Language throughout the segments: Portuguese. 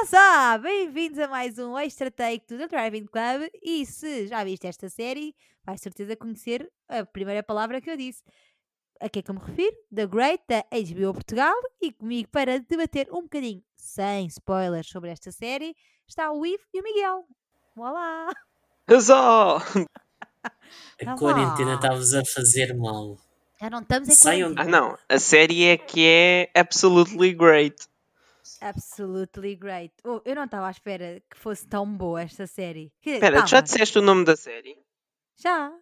Olá, bem-vindos a mais um Extra Take do The Driving Club. E se já viste esta série, vais certeza conhecer a primeira palavra que eu disse. A que é que eu me refiro? The Great, da HBO Portugal. E comigo para debater um bocadinho, sem spoilers, sobre esta série, está o Ivo e o Miguel. Olá! Huzzah! A quarentena está-vos a fazer mal. Já não estamos em quarentena. Ah, não. A série é que é absolutely great. Absolutely great. Oh, eu não estava à espera que fosse tão boa esta série. Espera, já disseste o nome da série? Já.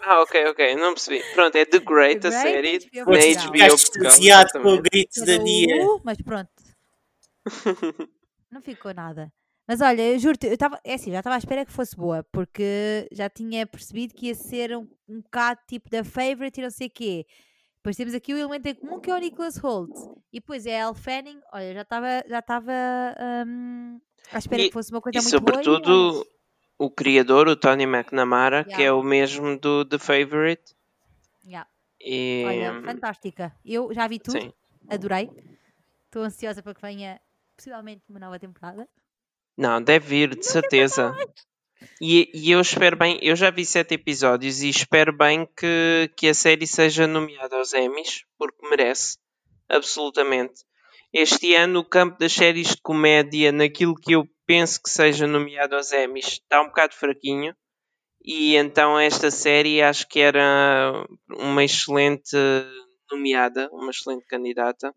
Ah, ok, ok. Não percebi. Pronto, é The Great, The a Great, série HBO Portugal. HBO Portugal. extasiado com o grito da Nia. Mas pronto. Não ficou nada. Mas olha, eu juro-te, eu estava, é assim, já estava à espera que fosse boa, porque já tinha percebido que ia ser um, um bocado tipo da favorite e não sei o quê. Depois temos aqui o elemento em comum que é o Nicholas Holt. E depois é a Elle Fanning, olha, já estava já estava hum, à espera E- que fosse uma coisa E muito boa. e sobretudo o criador, o Tony McNamara, que Yeah. é o mesmo do The Favorite. yeah. E, Olha, fantástica. Eu já vi tudo, sim. adorei. Estou ansiosa para que venha possivelmente uma nova temporada. Não, deve vir, de certeza. E, e eu espero bem, eu já vi sete episódios e espero bem que, que a série seja nomeada aos Emmys, porque merece, absolutamente. Este ano o campo das séries de comédia, naquilo que eu penso que seja nomeado aos Emmys, está um bocado fraquinho. E então esta série acho que era uma excelente nomeada, uma excelente candidata.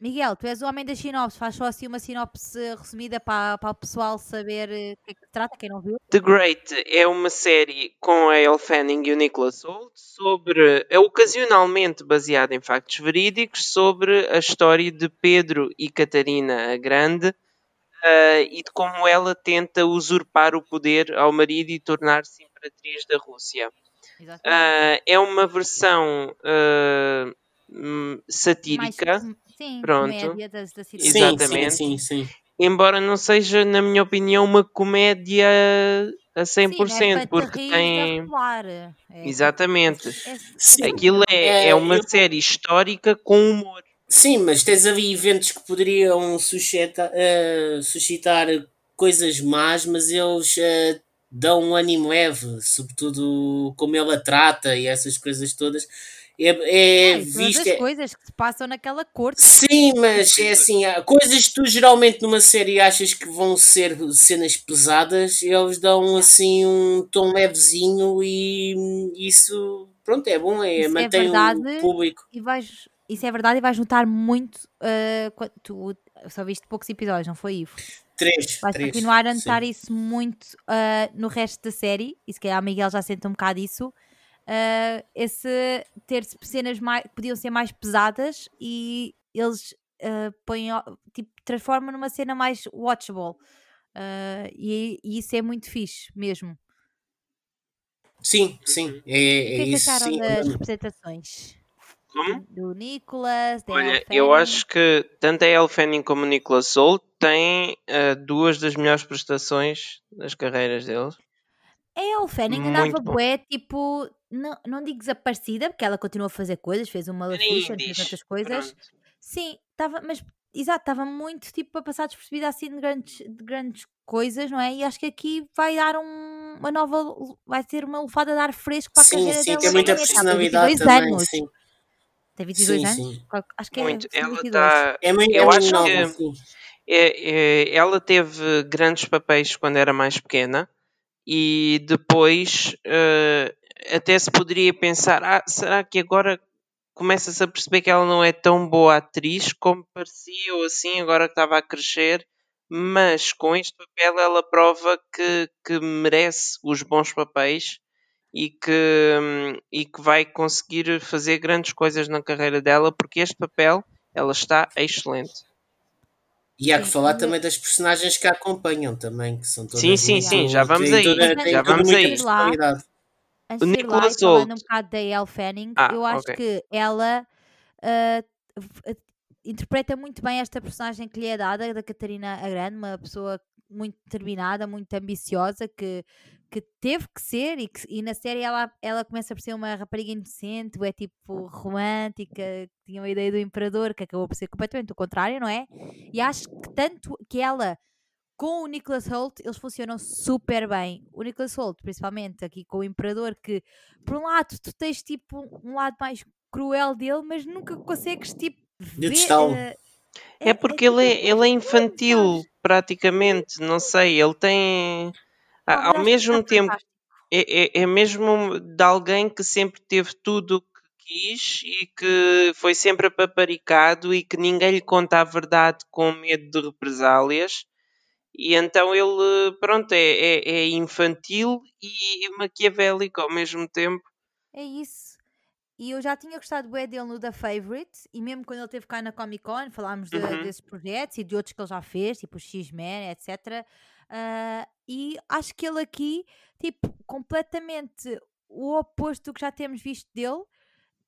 Miguel, tu és o homem das sinopses, faz só assim uma sinopse resumida para, para o pessoal saber eh, do que é que se trata, quem não viu. The Great é uma série com a Elle Fanning e o Nicholas Hoult sobre, é ocasionalmente baseada em factos verídicos sobre a história de Pedro e Catarina a Grande ah, e de como ela tenta usurpar o poder ao marido e tornar-se imperatriz da Rússia. Ah, é uma versão hum, satírica, Mais, sim, pronto. comédia das, da Sim, situação. Exatamente. sim, sim, sim. embora não seja, na minha opinião, uma comédia a 100%, Sim, não é para porque te rir tem. a rolar. É, Exatamente. é- Sim, Aquilo é, É, é uma eu- série histórica com humor. sim, mas tens ali eventos que poderiam suscitar, eh, suscitar coisas más, mas eles eh, dão um ânimo leve, sobretudo como ela trata e essas coisas todas. É, é visto. as coisas que se passam naquela corte. Sim, mas é assim, coisas que tu geralmente numa série achas que vão ser cenas pesadas, eles dão assim um tom levezinho e isso, pronto, é bom, é, Isso é mantém verdade. o público. E vais, isso é verdade e vais notar muito. quando tu só viste poucos episódios, não foi, Ivo? Três, Vais três. continuar a sim. notar isso muito ah, no resto da série, e se calhar a Miguel já sente um bocado isso. Ah, esse ter cenas mais, que podiam ser mais pesadas e eles ah, põem, tipo, transformam numa cena mais watchable. Ah, e, e isso é muito fixe mesmo. Sim, sim, é, O que é é que isso, acharam sim. das representações? Como? Do Nicholas, da Olha, eu acho que tanto a Elle Fanning como o Nicholas Hoult têm ah, duas das melhores prestações das carreiras deles. A Elle Fanning andava bué, tipo, não, não digo desaparecida, porque ela continua a fazer coisas, fez uma Maleficent, fez outras coisas. pronto. Sim, estava, mas exato, estava muito tipo a passar despercebida assim de grandes, de grandes coisas, não é? E acho que aqui vai dar um- uma nova, vai ter uma lufada de ar fresco para a Sim, carreira sim, dela. tem muita tem personalidade 22 também, anos. sim. Tem 22 Sim, anos? sim. Acho que Muito. é Ela 22. está. É muito, Eu é acho nova, que- sim. É, é, ela teve grandes papéis quando era mais pequena e depois eh, até se poderia pensar: ah, será que agora começa-se a perceber que ela não é tão boa atriz como parecia ou assim agora que estava a crescer? Mas com este papel ela prova que, que merece os bons papéis e que, e que vai conseguir fazer grandes coisas na carreira dela porque este papel ela está excelente. E há que falar também das personagens que a acompanham também, que são todas Sim, sim, sim, já vamos têm aí, toda- já vamos aí. personalidade. Antes de ir lá, Nicholas e falando um bocado da Elle Fanning, Ah, eu acho ok. que ela ah, ah, interpreta muito bem esta personagem que lhe é dada, da Catarina a Grande, uma pessoa muito determinada, muito ambiciosa, que, que teve que ser, e, que, e na série ela, ela começa por ser uma rapariga inocente, é tipo romântica, que tinha uma ideia do imperador, que acabou por ser completamente o contrário, não é? E acho que tanto que ela com o Nicholas Holt, eles funcionam super bem. O Nicholas Holt, principalmente aqui com o Imperador, que por um lado tu tens tipo um lado mais cruel dele, mas nunca consegues tipo ver. Uh, é, é porque é, ele, é, ele é infantil, praticamente, não sei, ele tem. Ao mesmo tempo, é, é, é mesmo de alguém que sempre teve tudo o que quis e que foi sempre apaparicado e que ninguém lhe conta a verdade com medo de represálias e então ele, pronto, é, é, é infantil e maquiavélico ao mesmo tempo. É isso. E eu já tinha gostado bem dele no The Favorite, e mesmo quando ele teve cá na Comic Con, falámos de, uhum. desses projetos e de outros que ele já fez, tipo X-Men, etc. Uh, ah, e acho que ele aqui, tipo, completamente o oposto do que já temos visto dele.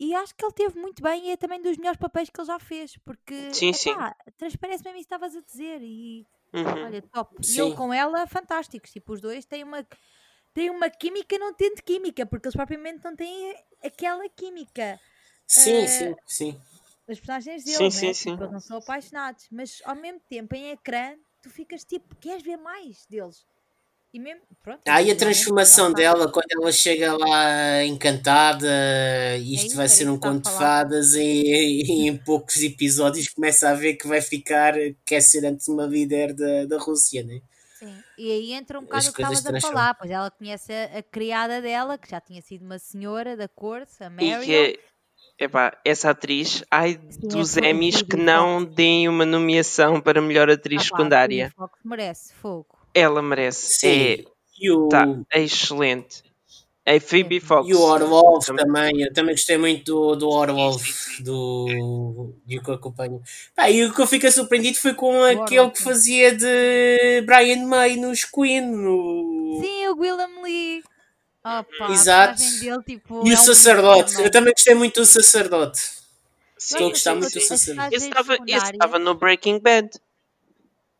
E acho que ele teve muito bem e é também dos melhores papéis que ele já fez, porque sim, sim. transparece mesmo isso que estavas a dizer. E Uhum. Olha, top. E ele com ela, fantásticos. Tipo, os dois têm uma, têm uma química não tendo química, porque eles propriamente não têm aquela química. Sim, uh, sim, sim. Os personagens dele, sim, né? sim, sim. Tipo, eles não são apaixonados, mas ao mesmo tempo em ecrã tu ficas tipo, queres ver mais deles. E mesmo, pronto, ah, e a transformação dela quando ela chega lá encantada, isto é vai ser um conto de fadas e, e, em poucos episódios começa a ver que vai ficar, quer ser antes uma líder da, da Rússia, né? Sim, e aí entra um bocado o que estavas a falar, pois ela conhece a, a, criada dela, que já tinha sido uma senhora da corte, a Mary. E que é, epá, essa atriz, ai Sim, dos é Emmys que não deem uma nomeação para melhor atriz ah, secundária. Pá, merece, fogo. Ela merece. Sim. É, o... tá, é excelente. É Phoebe Fox. E o Orwolf também. também. Eu também gostei muito do, do Orwolf, do, do que acompanho. Pá, e o que eu fiquei surpreendido foi com aquele que fazia de Brian May nos Queen. No... Sim, o William Lee. Opa, Exato. Dele, tipo, e é o sacerdote. Um eu também gostei muito do sacerdote. Estou a gostar muito do sacerdote. Esse estava no Breaking Bad.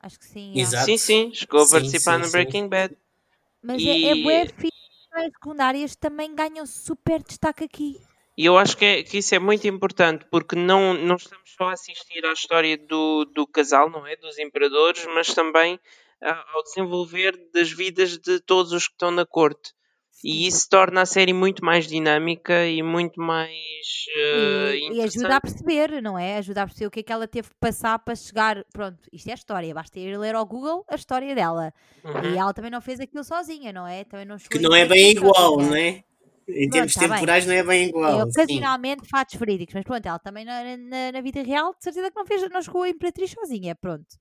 Acho que sim. Exato. Sim, sim, chegou a participar sim, no Breaking sim. Bad. Mas e... é, é bué as secundárias também ganham super destaque aqui. E eu acho que, é, que, isso é muito importante, porque não, não estamos só a assistir à história do, do casal, não é? Dos imperadores, mas também ao desenvolver das vidas de todos os que estão na corte. E isso torna a série muito mais dinâmica e muito mais uh, e, e, ajuda a perceber, não é? Ajuda a perceber o que é que ela teve que passar para chegar. Pronto, isto é a história, basta ir ler ao Google a história dela. Uhum. E ela também não fez aquilo sozinha, não é? Também não que não é bem igual, não é? Em termos tá temporais bem. não é bem igual. É, ocasionalmente sim. fatos verídicos, mas pronto, ela também na, na, na, vida real, de certeza que não, fez, não chegou a Imperatriz sozinha, pronto.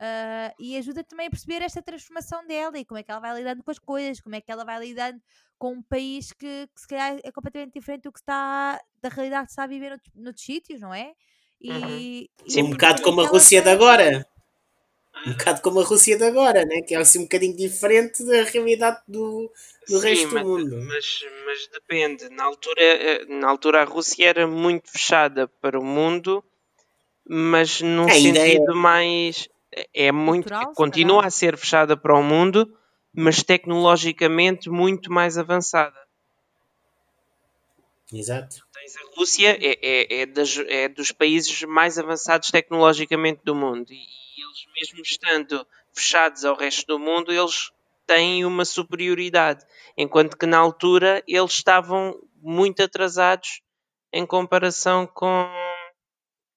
Uh, e ajuda também a perceber esta transformação dela e como é que ela vai lidando com as coisas, como é que ela vai lidando com um país que, que se calhar é completamente diferente do que está da realidade que está a viver noutros, noutros sítios, não é? E, uhum. Sim, um bocado como a Rússia de agora. Um bocado como a Rússia de agora, né? que é assim um bocadinho diferente da realidade do, do Sim, resto mas, do mundo. Mas, mas depende. Na altura, eh, na altura a Rússia era muito fechada para o mundo, mas num sentido é. mais é muito Cultural, continua a ser fechada para o mundo, mas tecnologicamente muito mais avançada. Exato. Tens a Rússia é, é, é, das, é dos países mais avançados tecnologicamente do mundo e, e eles mesmo estando fechados ao resto do mundo, eles têm uma superioridade, enquanto que na altura eles estavam muito atrasados em comparação com,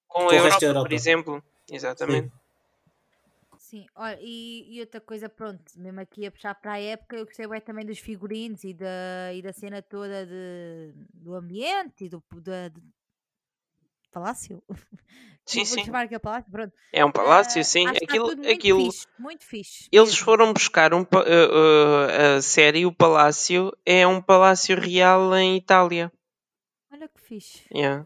com, com a Europa, Europa, por exemplo. Exatamente. Sim. Sim, olha, e, e, outra coisa, pronto, mesmo aqui a puxar para a época, eu gostei bem também dos figurinos e da, e da cena toda de, do ambiente e do, palácio. Sim, sim. chamar aquele palácio, pronto. É um palácio, uh, sim. Aquilo, muito aquilo, fixe, muito fixe. Eles mesmo. foram buscar um, uh, uh, a série, o palácio, é um palácio real em Itália. Olha que fixe. Yeah.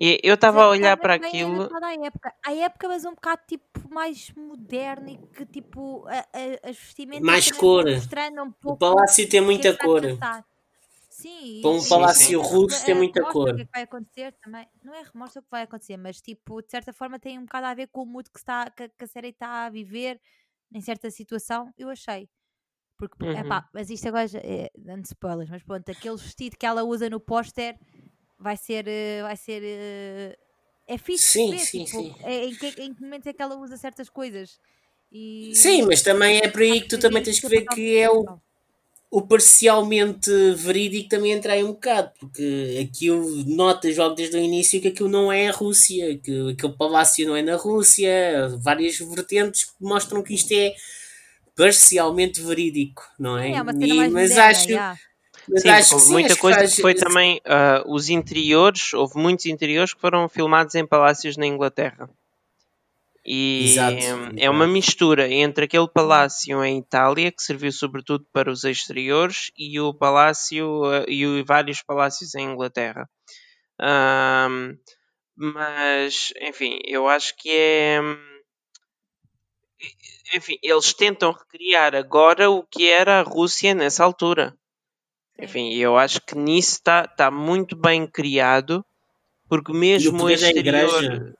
E eu estava a olhar para aquilo. A época, a época, mas um bocado tipo mais moderno e que tipo a, a, as vestimentas mais cor. mostrando um pouco. O palácio tem muita cor. Sim, para um palácio sim. russo tem muita cor. O que, é que vai acontecer também. Não é remorso o que vai acontecer, mas tipo, de certa forma tem um bocado a ver com o mood que, está, que, que a série está a viver em certa situação, eu achei. Porque, Uhum. epá, mas isto agora é dando spoilers, mas pronto, aquele vestido que ela usa no póster vai ser. eh, Vai ser eh, é fixe Sim, ver, sim, tipo, sim. é- em, que, em que momentos é que ela usa certas coisas. E, Sim, mas também é por aí que tu também devia tens que ver que é o, o parcialmente verídico também entra aí um bocado, porque aquilo notas logo desde o início que aquilo não é a Rússia, que aquele palácio não é na Rússia, várias vertentes que mostram que isto é parcialmente verídico, não é? É E- mas moderna, acho, já. Mas Sim, acho houve muita coisa que foi também ah, os interiores, houve muitos interiores que foram filmados em palácios na Inglaterra. E Exato, é uma mistura entre aquele palácio em Itália, que serviu sobretudo para os exteriores, e o palácio ah, e o- vários palácios em Inglaterra. Ahm, mas, enfim, eu acho que é. Enfim, eles tentam recriar agora o que era a Rússia nessa altura. Sim. Enfim, eu acho que nisso está tá muito bem criado, porque mesmo o poder da exterior. igreja,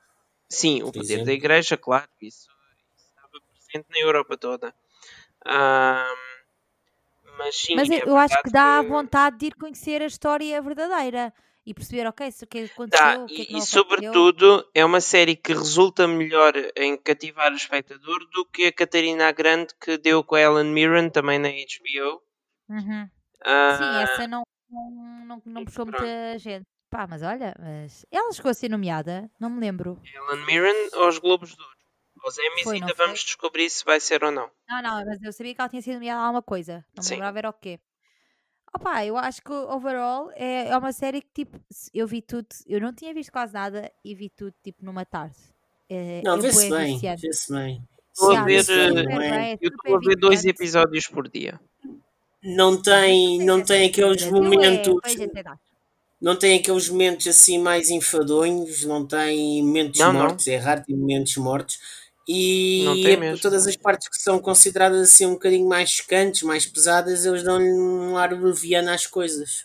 Sim, o poder da igreja, claro, isso, isso estava presente na Europa toda. Ahm, mas sim, Mas é eu, eu acho que dá que- vontade de ir conhecer a história verdadeira e perceber, ok, o que é aconteceu, o que é e, que e sobretudo é uma série que resulta melhor em cativar o espectador do que a Catarina a Grande que deu com a Ellen Mirren também na HBO. Uhum. Ah, Sim, essa não, não, não, não puxou pronto. muita gente. Pá, mas olha, mas ela chegou a ser nomeada, não me lembro. Ellen Mirren aos Globos de Ouro. Aos Emmys Foi, ainda foi? vamos descobrir se vai ser ou não. Não, não, mas eu sabia que ela tinha sido nomeada a alguma coisa. Não me Sim. lembrava era o quê. Opa, eu acho que overall é, é uma série que tipo, eu vi tudo, eu não tinha visto quase nada e vi tudo tipo numa tarde. É, Não, vê-se bué bem, vê-se bem. Estou a ver, eh, é? é Eu estou a ver dois episódios por dia. Não tem, não tem aqueles Aquilo é- momentos, não tem aqueles momentos assim mais enfadonhos, não tem momentos Não, não. mortos, é raro ter momentos mortos. E Não é- todas as partes que são consideradas assim um bocadinho mais chocantes, mais pesadas, eles dão-lhe um ar leviano às coisas.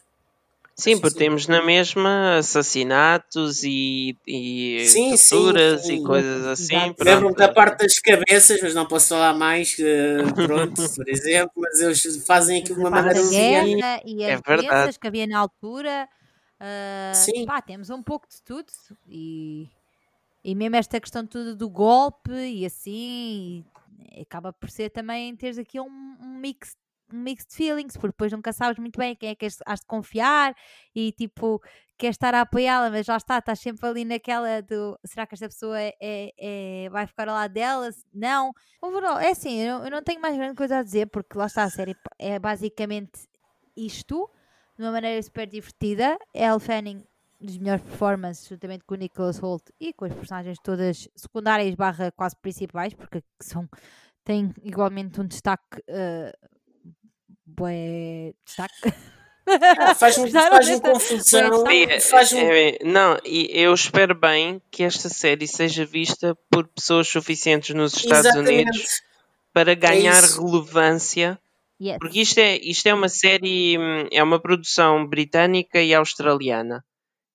Sim, porque que sim. temos na mesma assassinatos e, e Sim, sim, torturas sim. e coisas assim. Lembro-me da parte das cabeças, mas não posso falar mais, que, pronto, por exemplo, mas eles fazem aquilo de uma a parte maneira da leviana. guerra e É as verdade. doenças que havia na altura. ah, Sim. pá, temos um pouco de tudo. E, e mesmo esta questão toda do golpe e assim, e acaba por ser também teres aqui um, um mix um mix de feelings, porque depois nunca sabes muito bem quem é que has de confiar e tipo, queres estar a apoiá-la, mas lá está, estás sempre ali naquela do será que esta pessoa é, é- é- vai ficar ao lado dela? Não. Overall, é assim, eu, não- eu não tenho mais grande coisa a dizer, porque lá está a série é basicamente isto, de uma maneira super divertida. Elle Fanning, dos melhores performances, juntamente com o Nicholas Holt e com as personagens todas secundárias barra quase principais, porque são, têm igualmente um destaque. Uh, bué destaque. Ah, Faz-me faz confusão. É, Faz-me é, não, e eu espero bem que esta série seja vista por pessoas suficientes nos Estados exatamente. Unidos para ganhar isso. relevância Yes. Porque isto é, isto é uma série, hum, é uma produção britânica e australiana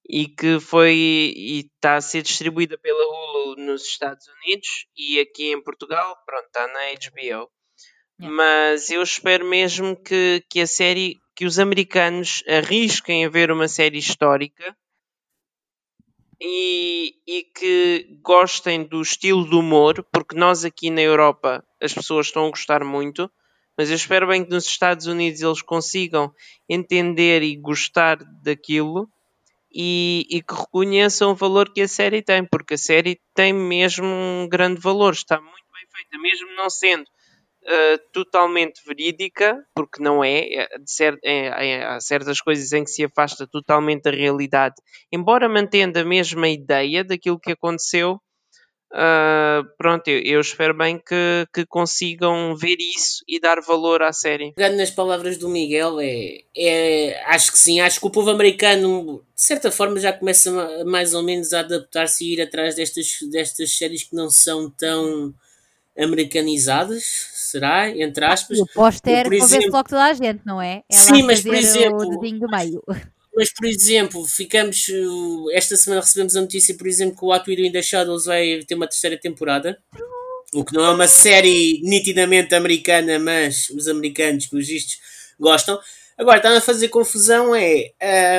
e que foi e está a ser distribuída pela Hulu nos Estados Unidos e aqui em Portugal, pronto, está na HBO. Mas eu espero mesmo que, que a série, que os americanos arrisquem a ver uma série histórica e, e que gostem do estilo do humor, porque nós aqui na Europa as pessoas estão a gostar muito, mas eu espero bem que nos Estados Unidos eles consigam entender e gostar daquilo e, e que reconheçam o valor que a série tem, porque a série tem mesmo um grande valor, está muito bem feita, mesmo não sendo uh, totalmente verídica, porque não é, é, cer é, é, há certas coisas em que se afasta totalmente da realidade, embora mantendo a mesma ideia daquilo que aconteceu. Uh, pronto, eu, eu, espero bem que, que, consigam ver isso e dar valor à série. Pegando nas palavras do Miguel, é, é, acho que sim, acho que o povo americano, de certa forma, já começa mais ou menos a adaptar-se e ir atrás destas, destas séries que não são tão americanizadas, será? Entre aspas. O póster convence logo toda a gente, não é? Ela sim, mas por exemplo. O dedinho do meio. Mas, por exemplo, ficamos. Esta semana recebemos a notícia, por exemplo, que o What We Do in the Shadows vai ter uma terceira temporada. O que não é uma série nitidamente americana, mas os americanos, pelos vistos, gostam. Agora, está a fazer confusão é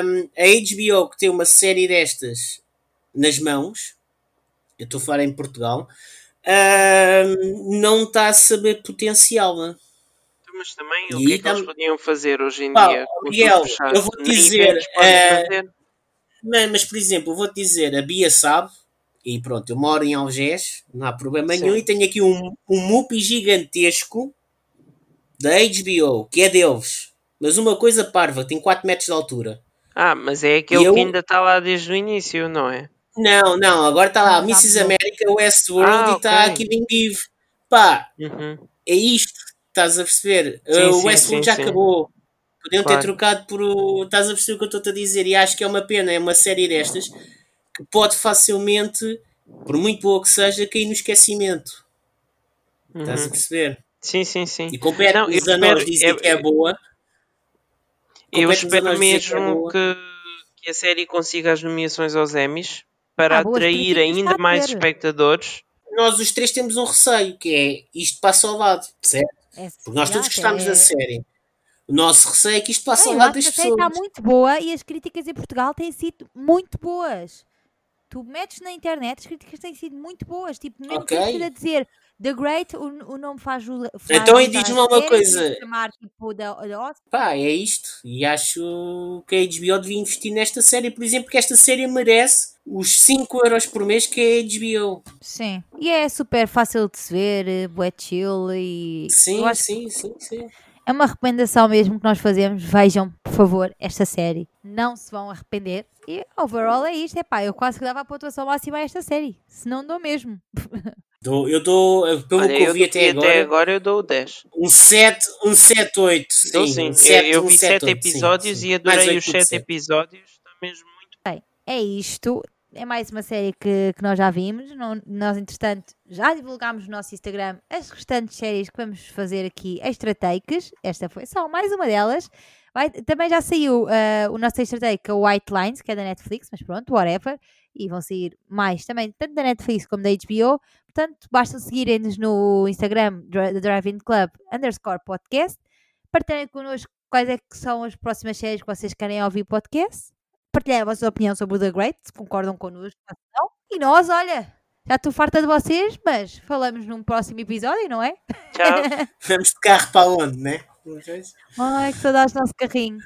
um, a HBO que tem uma série destas nas mãos, eu estou a falar em Portugal, um, não está a saber potencial. Né? Mas também e o que é que eles podiam fazer hoje em pá, dia? Miguel, eu vou te dizer. Uh, mas, mas, por exemplo, eu vou te dizer, a Bia sabe, e pronto, eu moro em Algés, não há problema Sim. nenhum, e tenho aqui um, um MUPI gigantesco da HBO, que é deles. Mas uma coisa parva, tem 4 metros de altura. Ah, mas é aquele eu... que ainda está lá desde o início, não é? Não, não, agora está lá Mrs. America, Westworld ah, e aqui Killing Eve. Pá, uhum. é isto, estás a perceber? Sim, uh, o Westworld sim, já sim. acabou. Podiam claro. ter trocado por. Estás a perceber o que eu estou a dizer? E acho que é uma pena, é uma série destas que pode facilmente, por muito boa que seja, cair no esquecimento. Uhum. Estás a perceber? Sim, sim, sim. E compete os anões dizem é, que é boa. Eu espero mesmo que, é que, que, a série consiga as nomeações aos Emmys para ah, atrair ainda mais espectadores. Nós os três temos um receio, que é isto passa ao lado, certo? É, Porque nós todos gostamos é... da série. O nosso receio é que isto passa ao lado das pessoas. A série está muito boa e as críticas em Portugal têm sido muito boas. Tu metes na internet, as críticas têm sido muito boas. Tipo, mesmo okay. que a dizer The Great, o, o nome faz, faz Então, e diz-me uma coisa. Chamar, tipo, da, da Pá, é isto. E acho que a HBO devia investir nesta série, por exemplo, que esta série merece os 5 euros por mês que é a HBO. Sim. E é super fácil de se ver, eh, bué chill e... Sim, sim, sim, sim. É uma recomendação mesmo que nós fazemos. Vejam, por favor, esta série. Não se vão arrepender. E overall é isto. É pá, eu quase que dava a pontuação máxima a esta série. Se não dou mesmo. Dou, eu dou, pelo Olha, que eu vi até agora, até agora, eu dou 10. Um 7, um 7, 8. Sim, sim. Um 7, eu, eu vi 7 episódios sim, sim. e adorei os 7 episódios. Está mesmo muito bem. É isto. É mais uma série que, que nós já vimos. Não, nós, entretanto, já divulgámos no nosso Instagram as restantes séries que vamos fazer aqui extra takes. Esta foi só mais uma delas. Vai, também já saiu uh, o nosso extra take, o White Lines, que é da Netflix, mas pronto, whatever. E vão sair mais também, tanto da Netflix como da HBO. Portanto, basta seguirem-nos no Instagram da Drive-In Club underscore podcast. Partilhem connosco quais é que são as próximas séries que vocês querem ouvir podcast. Partilhem a vossa opinião sobre o The Great, se concordam connosco ou não. E nós, olha, já estou farta de vocês, mas falamos num próximo episódio, não é? Tchau. Vamos de carro para onde, né? Ai, que saudades do nosso carrinho.